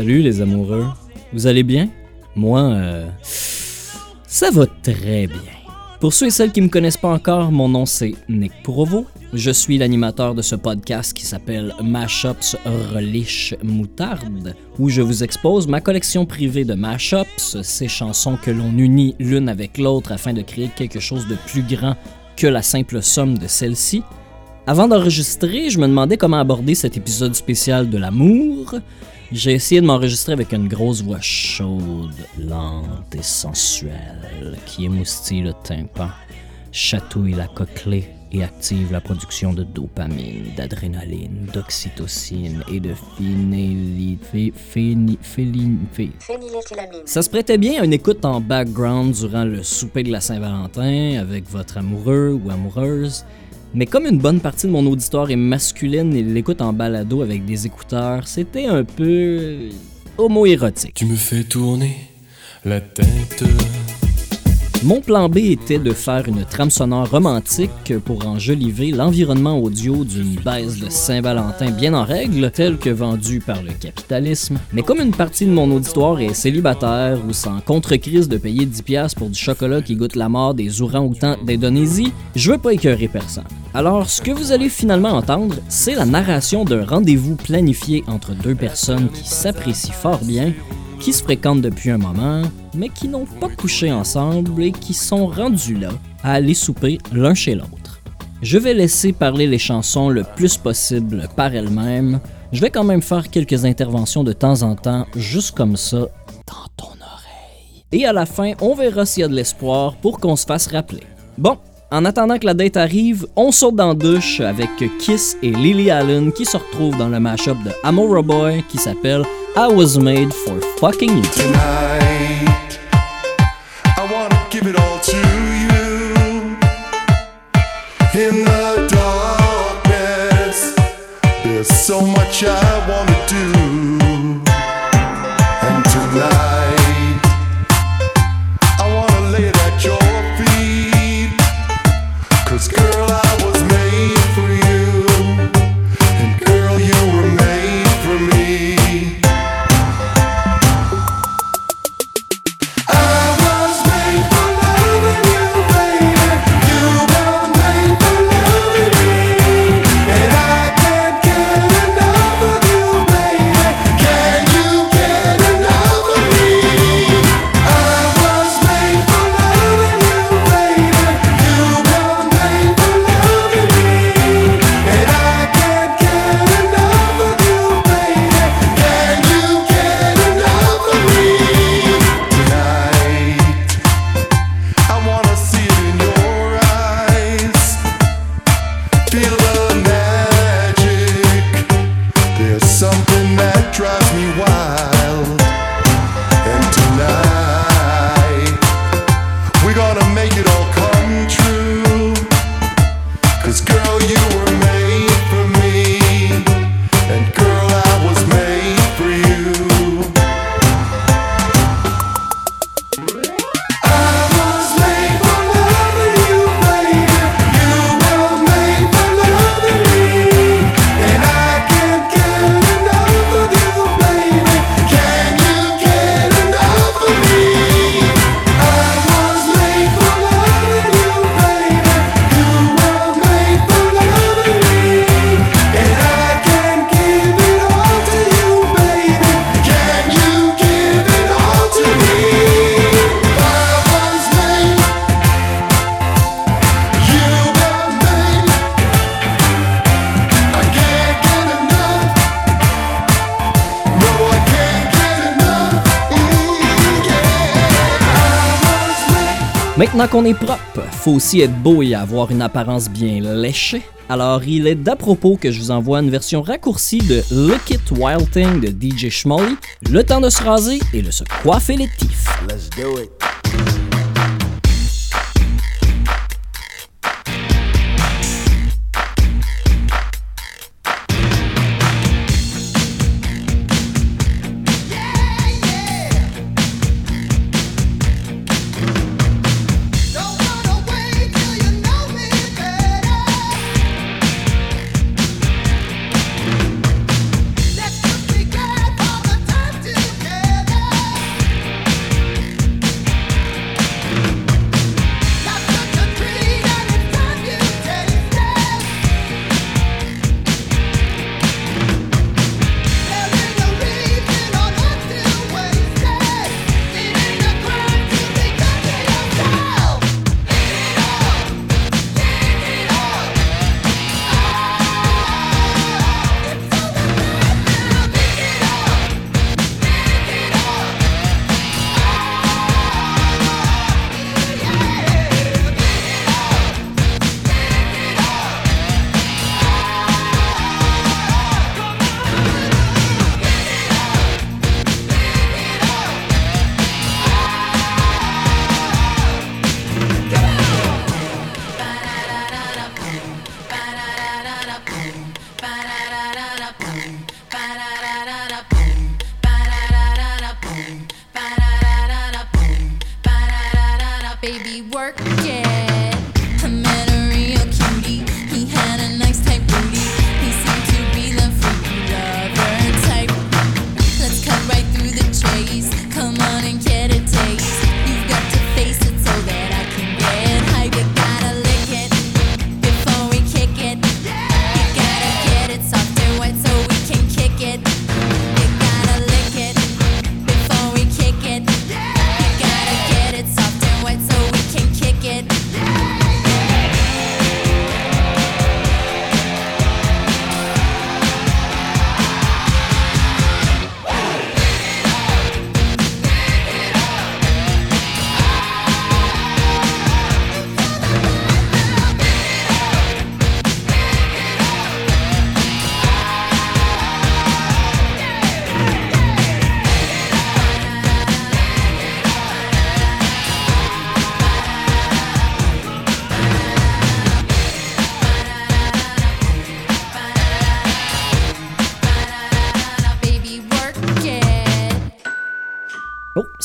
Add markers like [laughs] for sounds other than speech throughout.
Salut les amoureux. Vous allez bien? Moi, euh, ça va très bien. Pour ceux et celles qui ne me connaissent pas encore, mon nom c'est Nick Provo. Je suis l'animateur de ce podcast qui s'appelle Mashups Reliche Moutarde, où je vous expose ma collection privée de mashups, ces chansons que l'on unit l'une avec l'autre afin de créer quelque chose de plus grand que la simple somme de celles-ci. Avant d'enregistrer, je me demandais comment aborder cet épisode spécial de l'amour. J'ai essayé de m'enregistrer avec une grosse voix chaude, lente et sensuelle qui émoustille le tympan, chatouille la cochlée et active la production de dopamine, d'adrénaline, d'oxytocine et de phényléthylamine. Ça se prêtait bien à une écoute en background durant le souper de la Saint-Valentin avec votre amoureux ou amoureuse. Mais comme une bonne partie de mon auditoire est masculine et l'écoute en balado avec des écouteurs, c'était un peu homo-érotique. Tu me fais tourner la tête. Mon plan B était de faire une trame sonore romantique pour enjoliver l'environnement audio d'une baisse de Saint-Valentin bien en règle, telle que vendue par le capitalisme. Mais comme une partie de mon auditoire est célibataire ou sans contre-crise de payer 10$ pour du chocolat qui goûte la mort des ourang-outans d'Indonésie, je veux pas écœurer personne. Alors, ce que vous allez finalement entendre, c'est la narration d'un rendez-vous planifié entre deux personnes qui s'apprécient fort bien qui se fréquentent depuis un moment, mais qui n'ont pas couché ensemble et qui sont rendus là à aller souper l'un chez l'autre. Je vais laisser parler les chansons le plus possible par elles-mêmes. Je vais quand même faire quelques interventions de temps en temps, juste comme ça, dans ton oreille. Et à la fin, on verra s'il y a de l'espoir pour qu'on se fasse rappeler. Bon, en attendant que la date arrive, on saute dans la douche avec Kiss et Lily Allen qui se retrouvent dans le mashup de Amora Boy qui s'appelle I Was Made for Fucking You. Qu'on est propre, faut aussi être beau et avoir une apparence bien léchée. Alors, il est d'à propos que je vous envoie une version raccourcie de Look It Wild Thing de DJ Schmolly. Le temps de se raser et de se coiffer les tifs. Let's do it.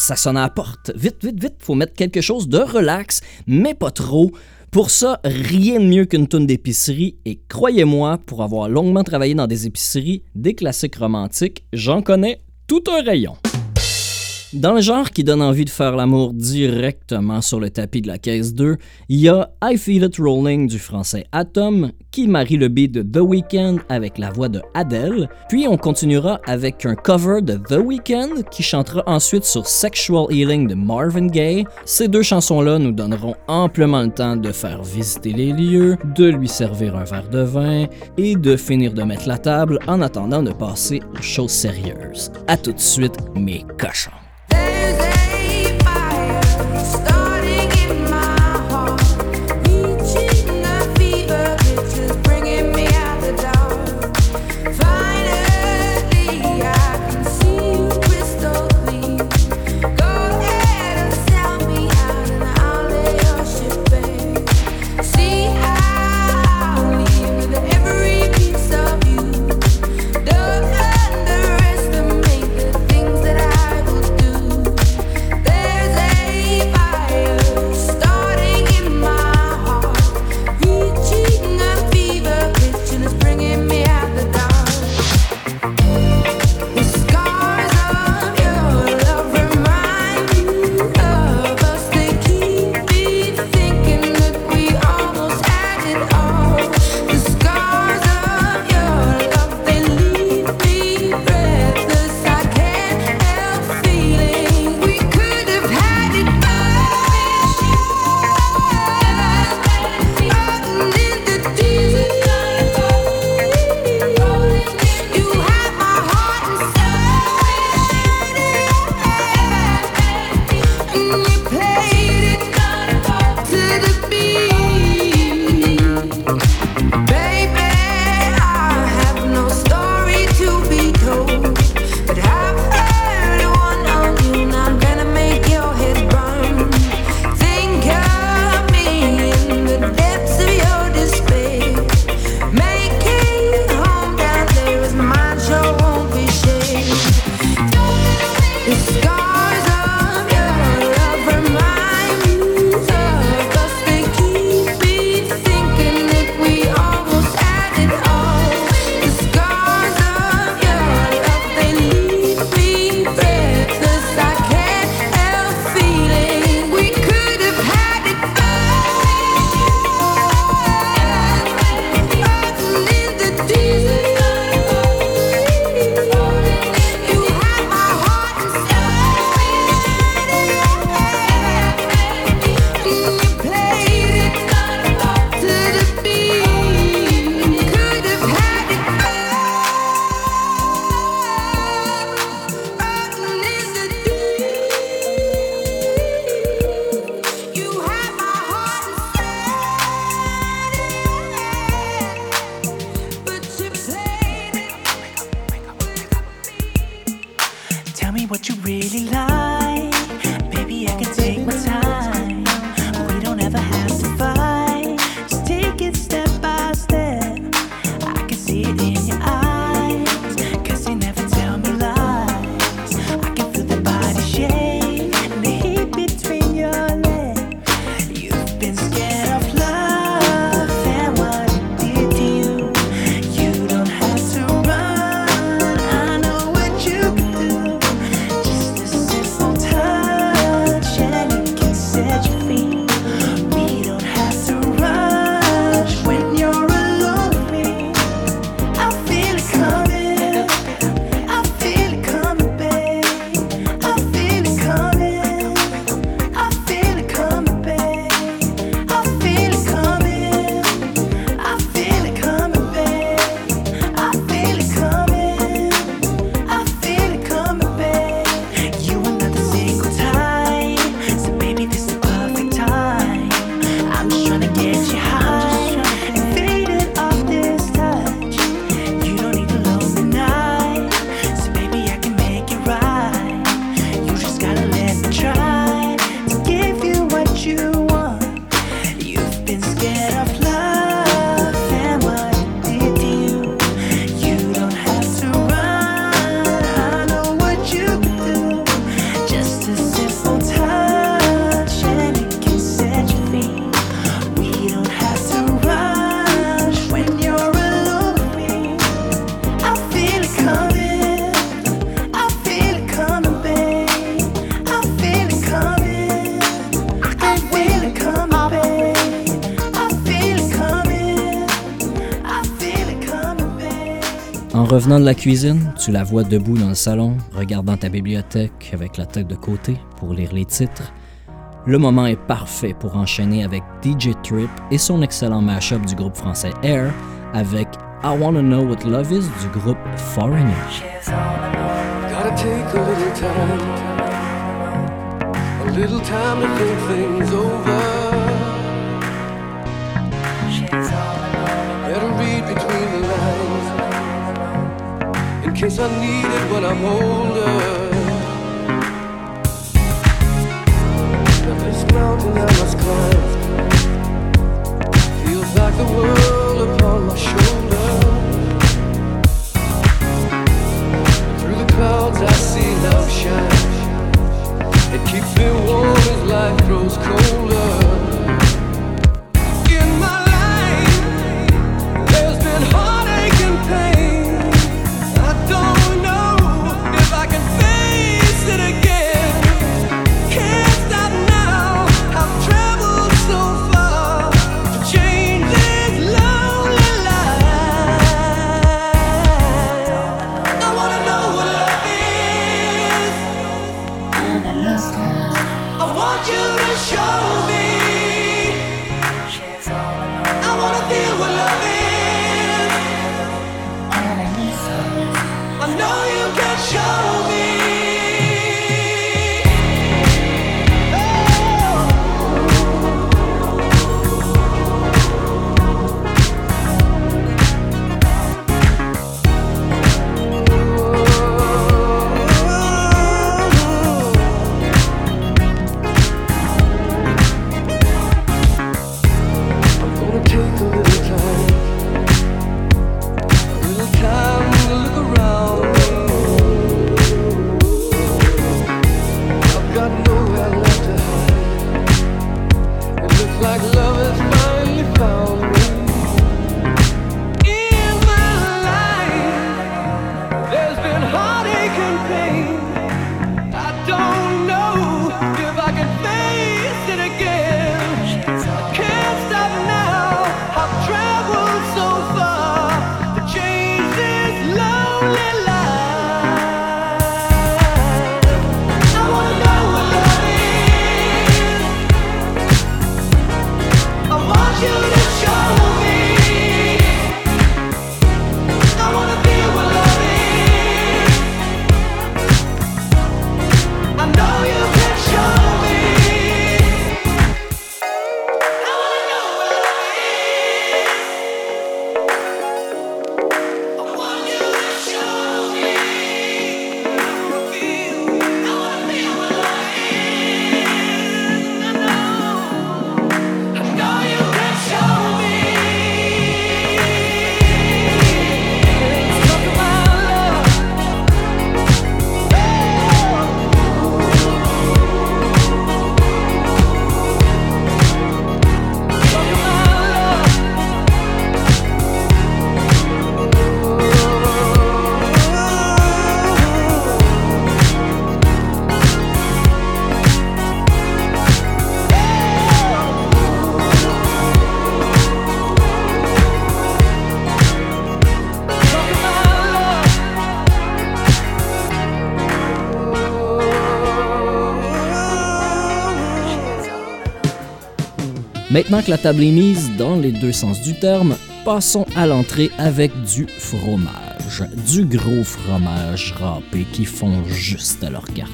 ça sonne à la porte. Vite, vite, vite, faut mettre quelque chose de relax, mais pas trop. Pour ça, rien de mieux qu'une toune d'épicerie et croyez-moi, pour avoir longuement travaillé dans des épiceries, des classiques romantiques, j'en connais tout un rayon. Dans le genre qui donne envie de faire l'amour directement sur le tapis de la caisse 2, il y a I Feel It Rolling du français Atom, qui marie le beat de The Weeknd avec la voix de Adele, puis on continuera avec un cover de The Weeknd qui chantera ensuite sur Sexual Healing de Marvin Gaye. Ces deux chansons-là nous donneront amplement le temps de faire visiter les lieux, de lui servir un verre de vin et de finir de mettre la table en attendant de passer aux choses sérieuses. À tout de suite, mes cochons. Revenant de la cuisine, tu la vois debout dans le salon, regardant ta bibliothèque avec la tête de côté pour lire les titres. Le moment est parfait pour enchaîner avec DJ Trip et son excellent mashup du groupe français Air avec I Wanna Know What Love Is du groupe Foreigner. Case I need it when I'm older. Now this mountain I must climb feels like the world upon my shoulder. Through the clouds I see love shine. It keeps me warm as life grows colder. Know you Maintenant que la table est mise dans les deux sens du terme, passons à l'entrée avec du fromage. Du gros fromage râpé qui font juste à leur regarder.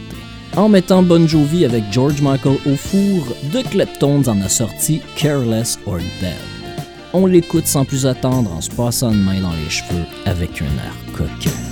En mettant Bon Jovi avec George Michael au four, The Kleptones en a sorti Careless or Dead. On l'écoute sans plus attendre en se passant une main dans les cheveux avec un air coquin.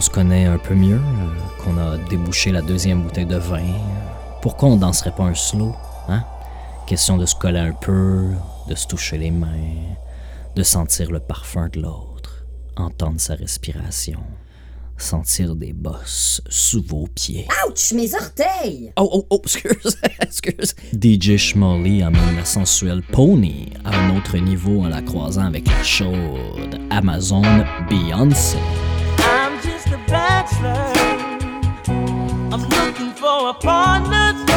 Qu'on se connaît un peu mieux, euh, qu'on a débouché la deuxième bouteille de vin, pourquoi on danserait pas un slow, hein? Question de se coller un peu, de se toucher les mains, de sentir le parfum de l'autre, entendre sa respiration, sentir des bosses sous vos pieds. Ouch, mes orteils! Oh, oh, oh, [laughs] excuse, excuse. DJ Schmolly amène la sensuelle Pony à un autre niveau en la croisant avec la chaude Amazon Beyoncé. I'm looking for a partner.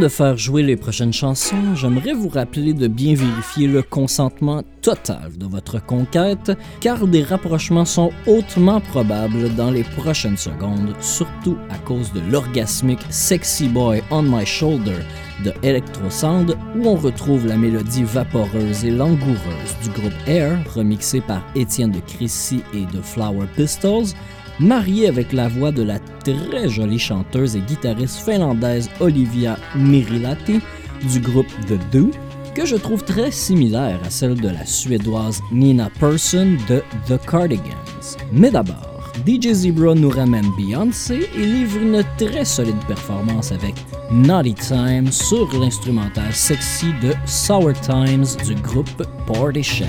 De faire jouer les prochaines chansons, j'aimerais vous rappeler de bien vérifier le consentement total de votre conquête, car des rapprochements sont hautement probables dans les prochaines secondes, surtout à cause de l'orgasmique Sexy Boy on My Shoulder de Electrosound, où on retrouve la mélodie vaporeuse et langoureuse du groupe Air, remixée par Étienne de Crécy et de Flower Pistols, marié avec la voix de la très jolie chanteuse et guitariste finlandaise Olivia Mirilati du groupe The Do, que je trouve très similaire à celle de la suédoise Nina Persson de The Cardigans. Mais d'abord, DJ Zebra nous ramène Beyoncé et livre une très solide performance avec Naughty Time sur l'instrumental sexy de Sour Times du groupe Party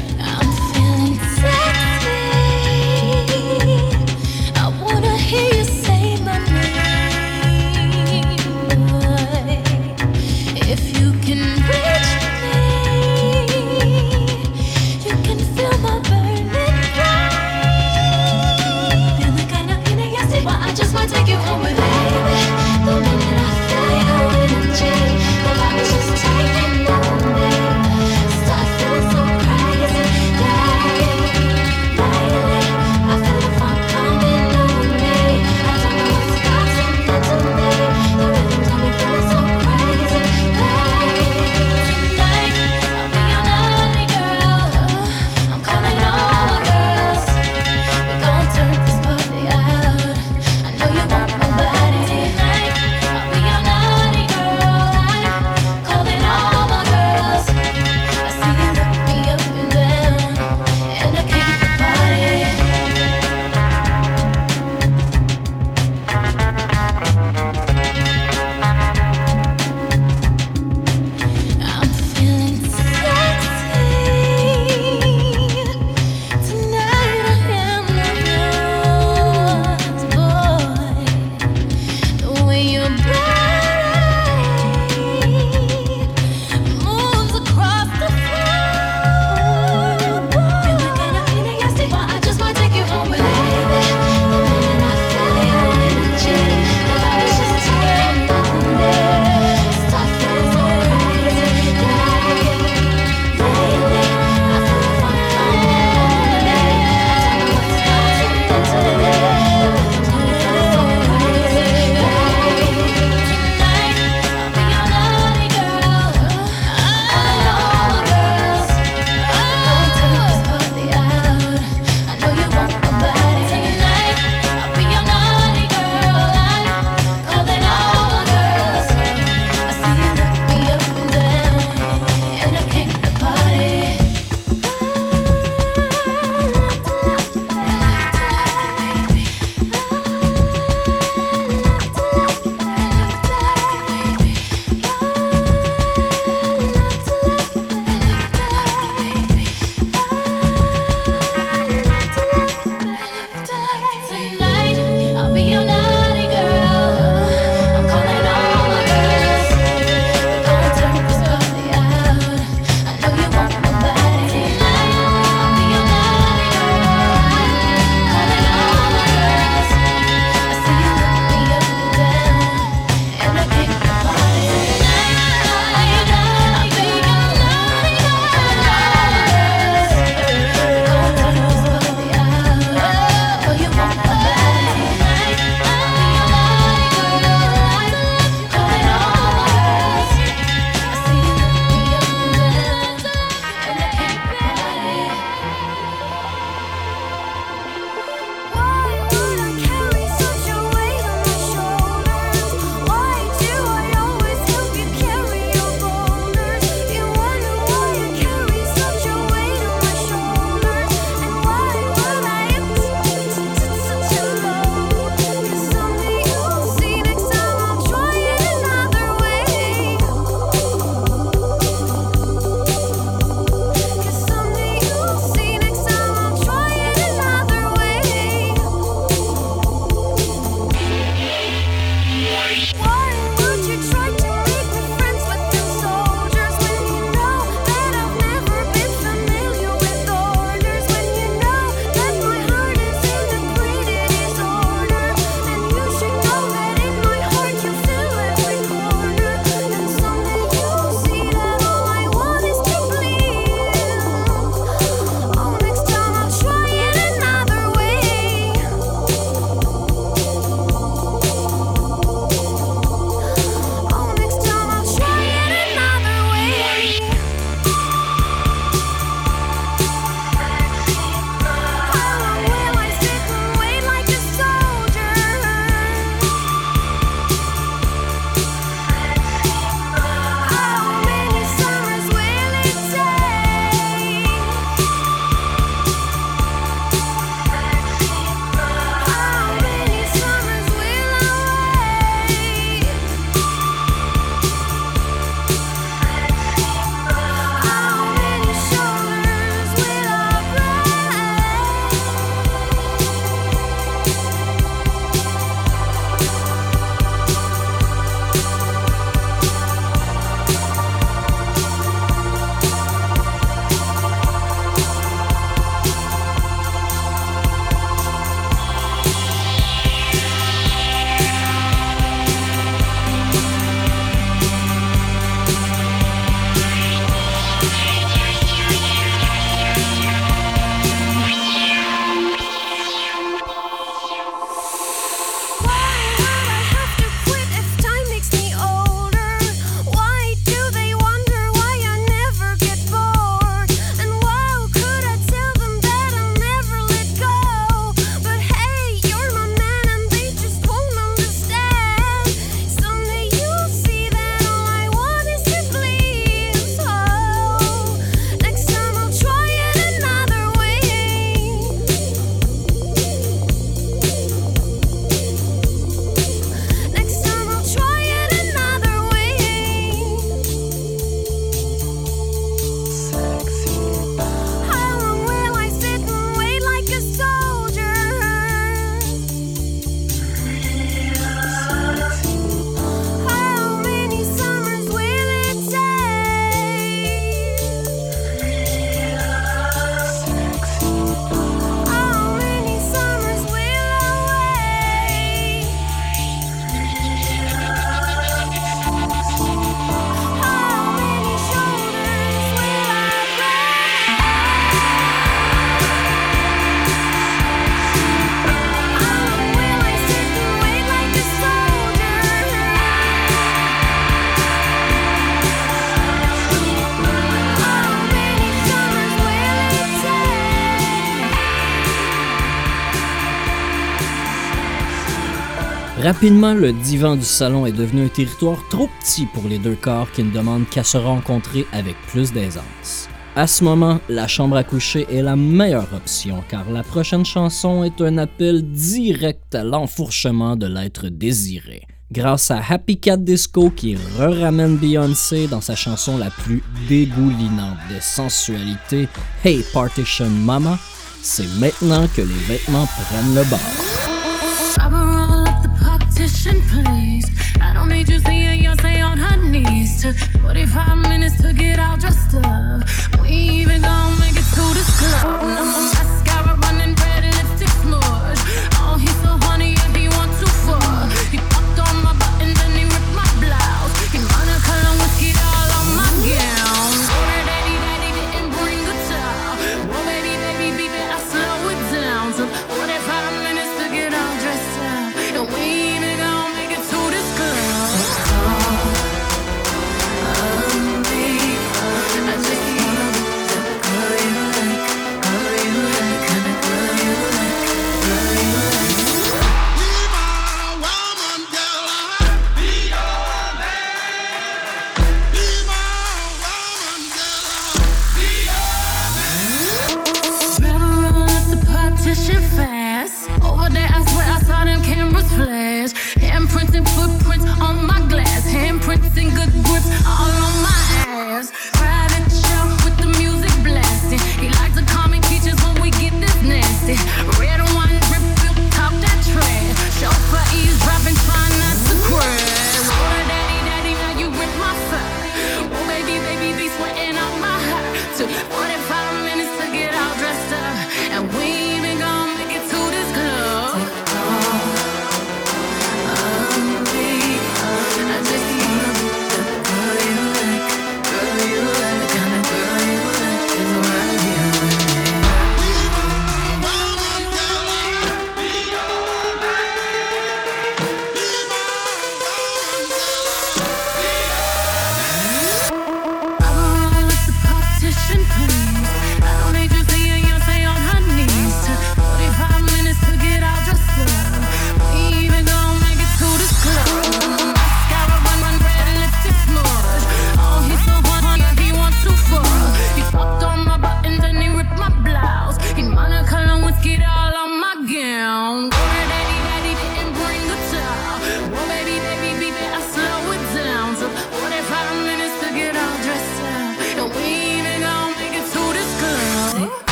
Rapidement, le divan du salon est devenu un territoire trop petit pour les deux corps qui ne demandent qu'à se rencontrer avec plus d'aisance. À ce moment, la chambre à coucher est la meilleure option car la prochaine chanson est un appel direct à l'enfourchement de l'être désiré. Grâce à Happy Cat Disco qui re-ramène Beyoncé dans sa chanson la plus dégoulinante de sensualité, Hey Partition Mama, c'est maintenant que les vêtements prennent le bord. attention, please. I don't need you seeing your Beyonce on her knees. Took 45 minutes to get all dressed up. We even gonna make it to the club. My mascara running red lipstick smudge. Oh, he's so honey.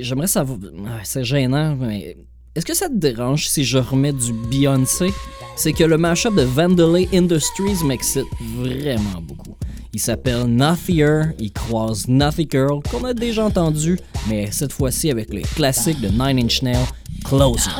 j'aimerais savoir. C'est gênant, mais. Est-ce que ça te dérange si je remets du Beyoncé? C'est que le mashup de Vandalay Industries m'excite vraiment beaucoup. Il s'appelle Nothier, il croise Nothy Girl, qu'on a déjà entendu, mais cette fois-ci avec les classique de Nine Inch Nails, Closer.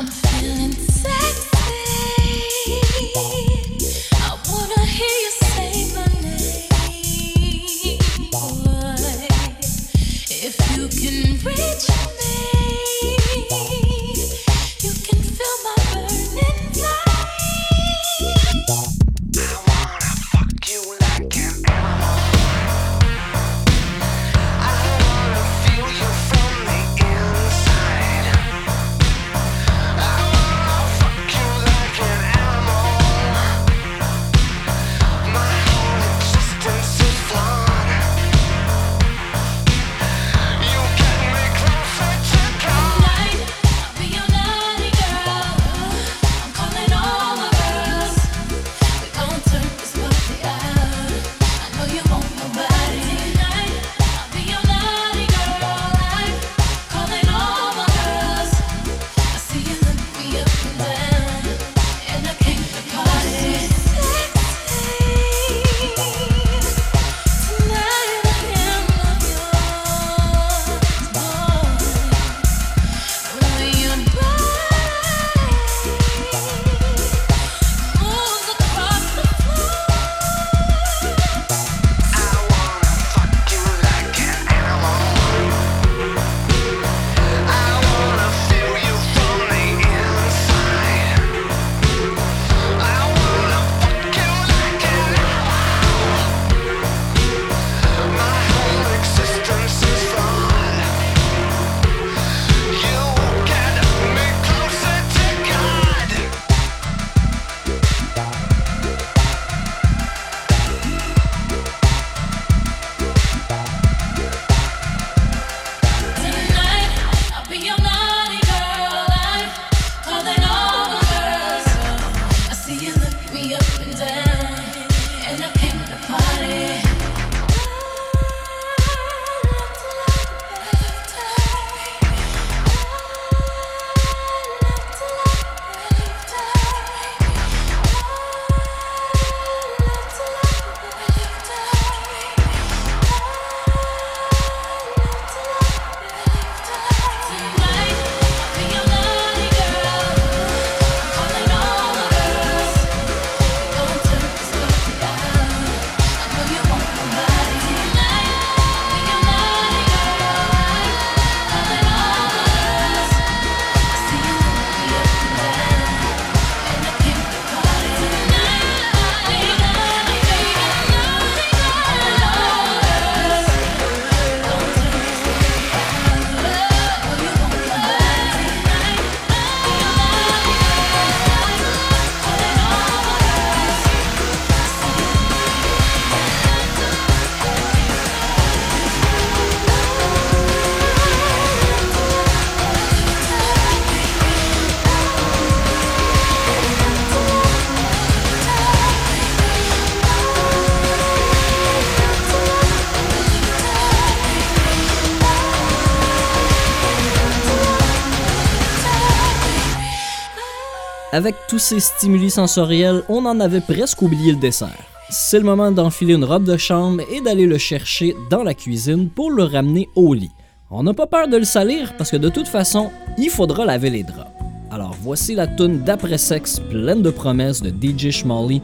Avec tous ces stimuli sensoriels, on en avait presque oublié le dessert. C'est le moment d'enfiler une robe de chambre et d'aller le chercher dans la cuisine pour le ramener au lit. On n'a pas peur de le salir parce que de toute façon, il faudra laver les draps. Alors voici la toune d'après-sexe pleine de promesses de DJ Schmally,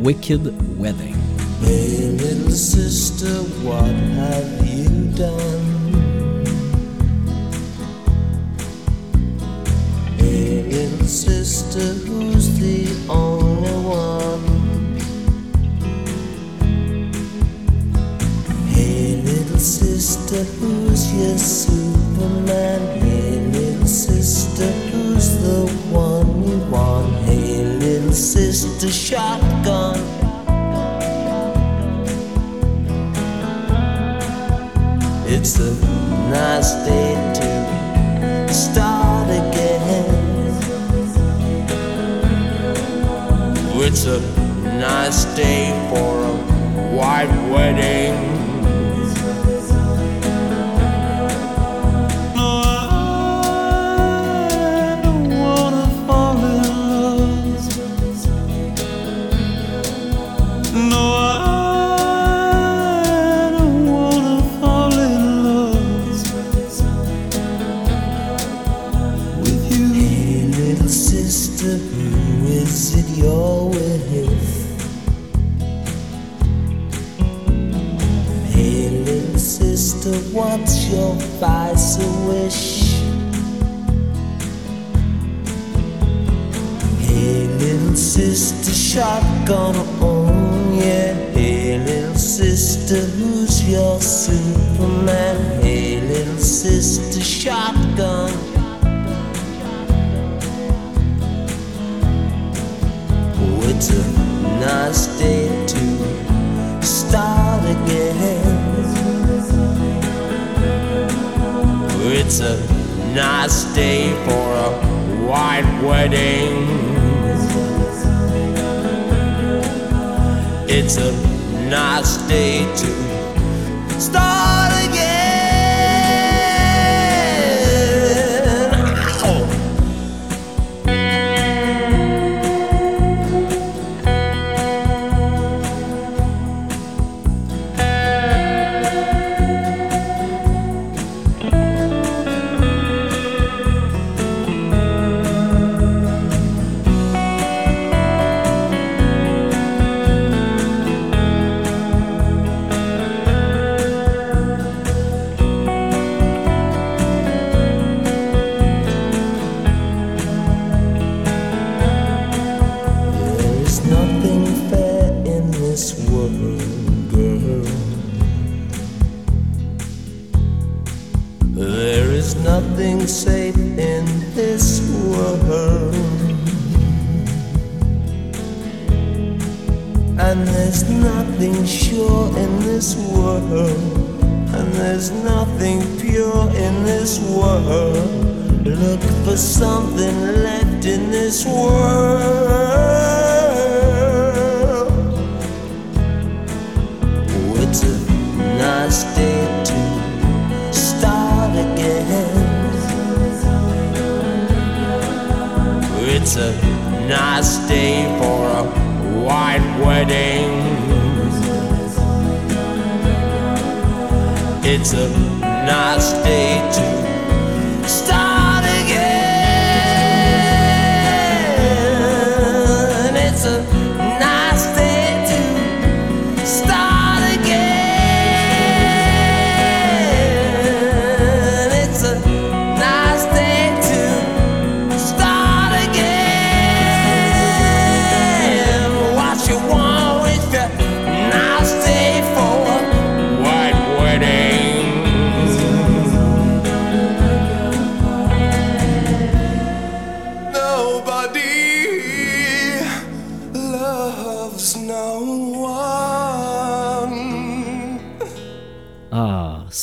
Wicked Wedding. Sister, who's the only one? Hey, little sister, who's your Superman? Hey, little sister, who's the one you want? Hey, little sister, shotgun. It's a nice day to start It's a nice day for a white wedding. Sister, shotgun on, yeah. Hey, little sister, who's your Superman? Hey, little sister, shotgun. Oh, it's a nice day to start again. Oh, it's a nice day for a white wedding. It's a nice day to start world, and there's nothing pure in this world. Look for something left in this world. It's a nice day to start again. It's a nice day for a white wedding. it's a nice day to stop.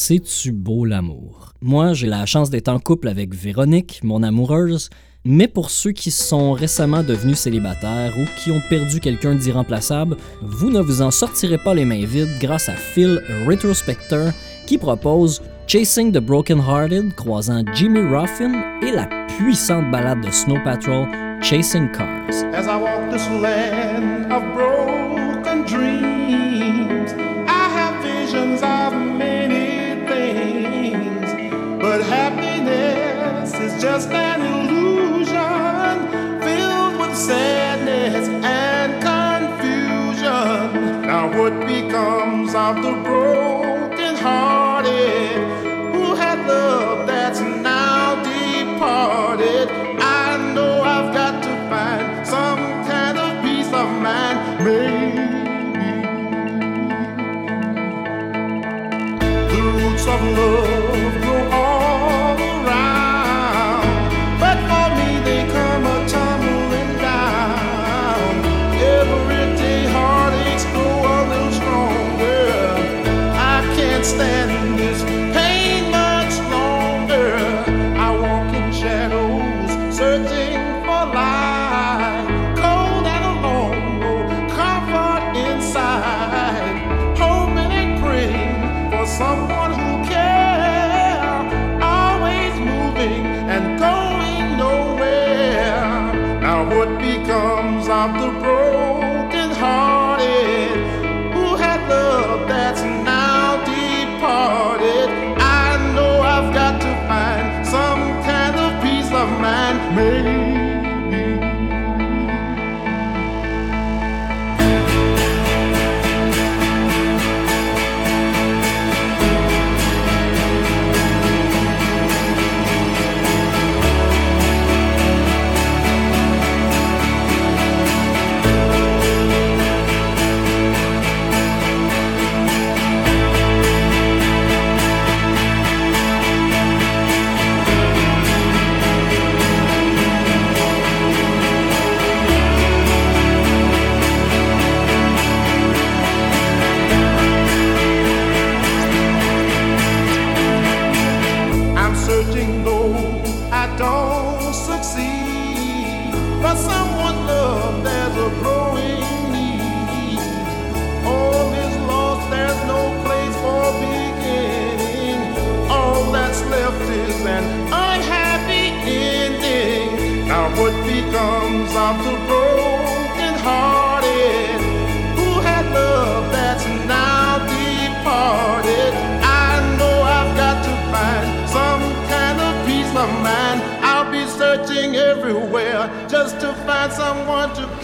C'est-tu beau l'amour? Moi, j'ai la chance d'être en couple avec Véronique, mon amoureuse, mais pour ceux qui sont récemment devenus célibataires ou qui ont perdu quelqu'un d'irremplaçable, vous ne vous en sortirez pas les mains vides grâce à Phil Retrospector qui propose Chasing the Broken Hearted croisant Jimmy Ruffin et la puissante ballade de Snow Patrol Chasing Cars. just an illusion filled with sadness and confusion. Now, what becomes of the broken hearted who had love that's now departed? I know I've got to find some kind of peace of mind. Maybe the roots of love grow.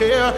care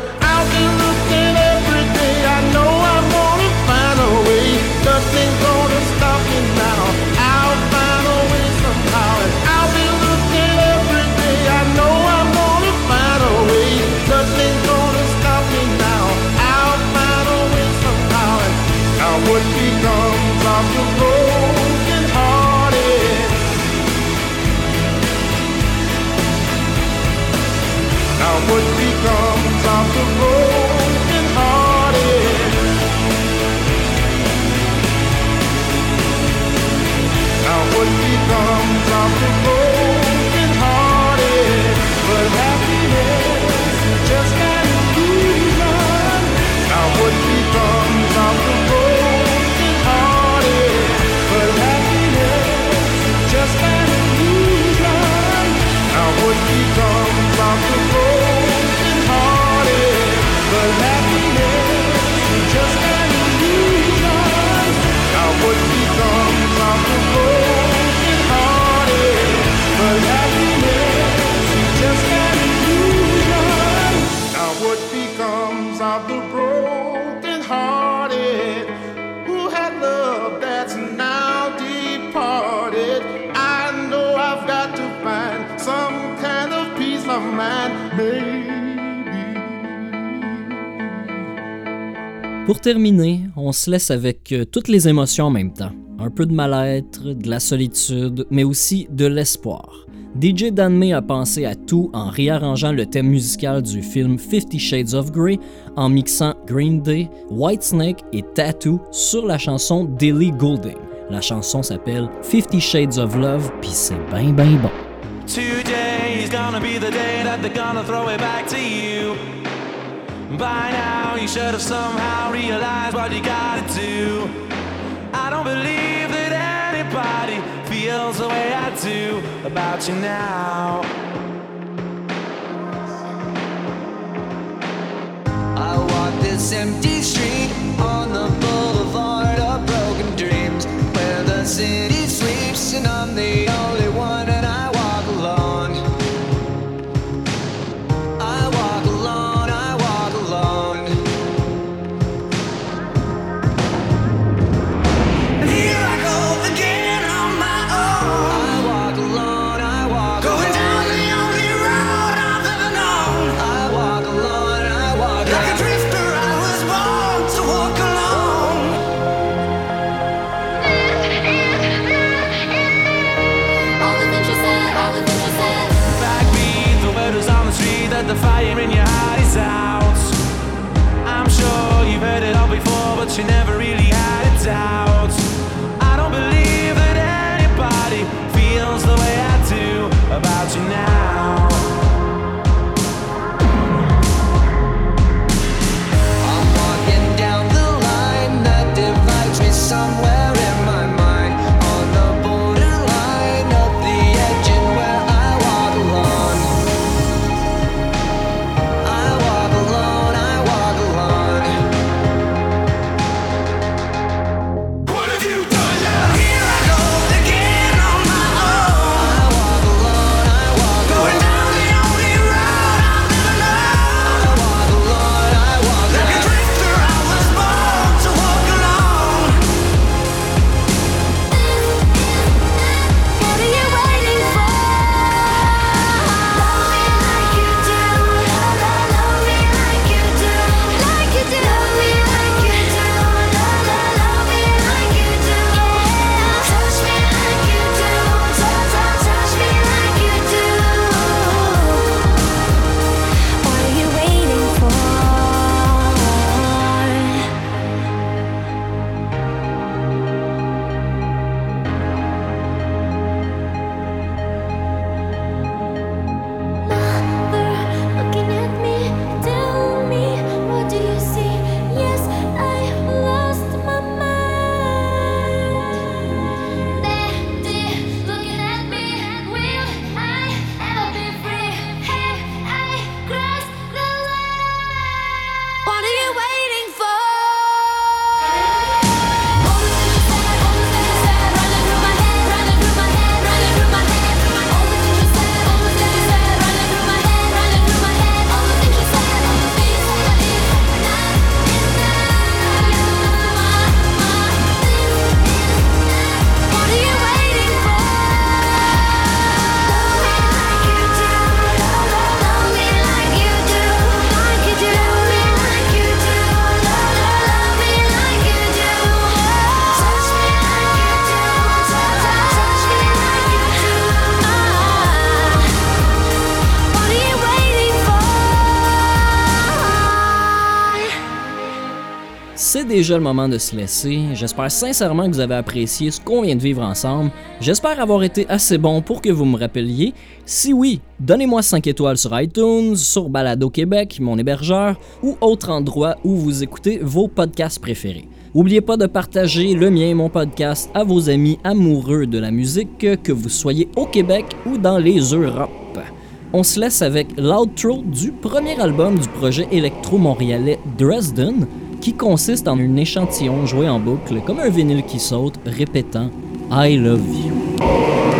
terminer, on se laisse avec euh, toutes les émotions en même temps. Un peu de mal-être, de la solitude, mais aussi de l'espoir. DJ Dan May a pensé à tout en réarrangeant le thème musical du film Fifty Shades of Grey en mixant Green Day, Whitesnake et Tattoo sur la chanson Dilly Goulding. La chanson s'appelle Fifty Shades of Love, puis c'est ben ben bon. By now, you should have somehow realized what you gotta do. I don't believe that anybody feels the way I do about you now. I walk this empty street on the boulevard of broken dreams where the city sleeps and I'm the only déjà le moment de se laisser. J'espère sincèrement que vous avez apprécié ce qu'on vient de vivre ensemble. J'espère avoir été assez bon pour que vous me rappeliez. Si oui, donnez-moi 5 étoiles sur iTunes, sur Balado Québec, mon hébergeur, ou autre endroit où vous écoutez vos podcasts préférés. N'oubliez pas de partager le mien, mon podcast, à vos amis amoureux de la musique, que vous soyez au Québec ou dans les Europes. On se laisse avec l'outro du premier album du projet électro-montréalais Dresden, qui consiste en un échantillon joué en boucle comme un vinyle qui saute, répétant I love you.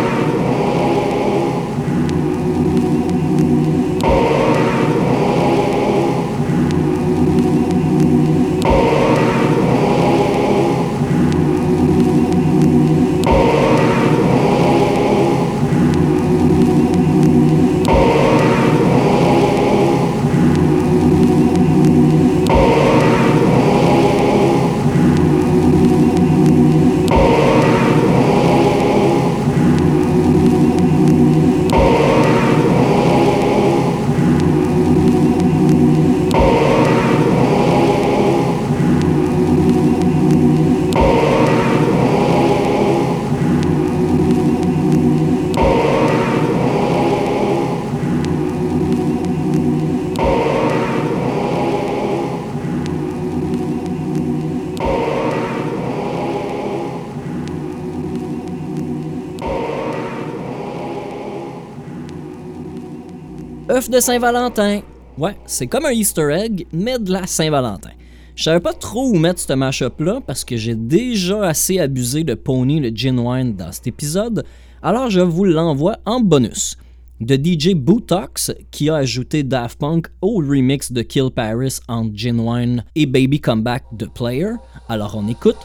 Œuf de Saint-Valentin. Ouais, c'est comme un Easter egg, mais de la Saint-Valentin. Je savais pas trop où mettre ce mashup-là parce que j'ai déjà assez abusé de Pony le Gin Wine dans cet épisode, alors je vous l'envoie en bonus. De DJ Bootox qui a ajouté Daft Punk au remix de Kill Paris entre Gin Wine et Baby Comeback de Player. Alors on écoute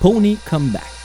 Pony Comeback.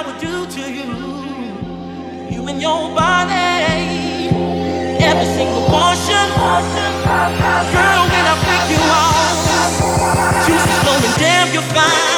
I would do to you, you and your body, every single portion. Girl, when I pick you up, juice is flowing, damn, you're fine.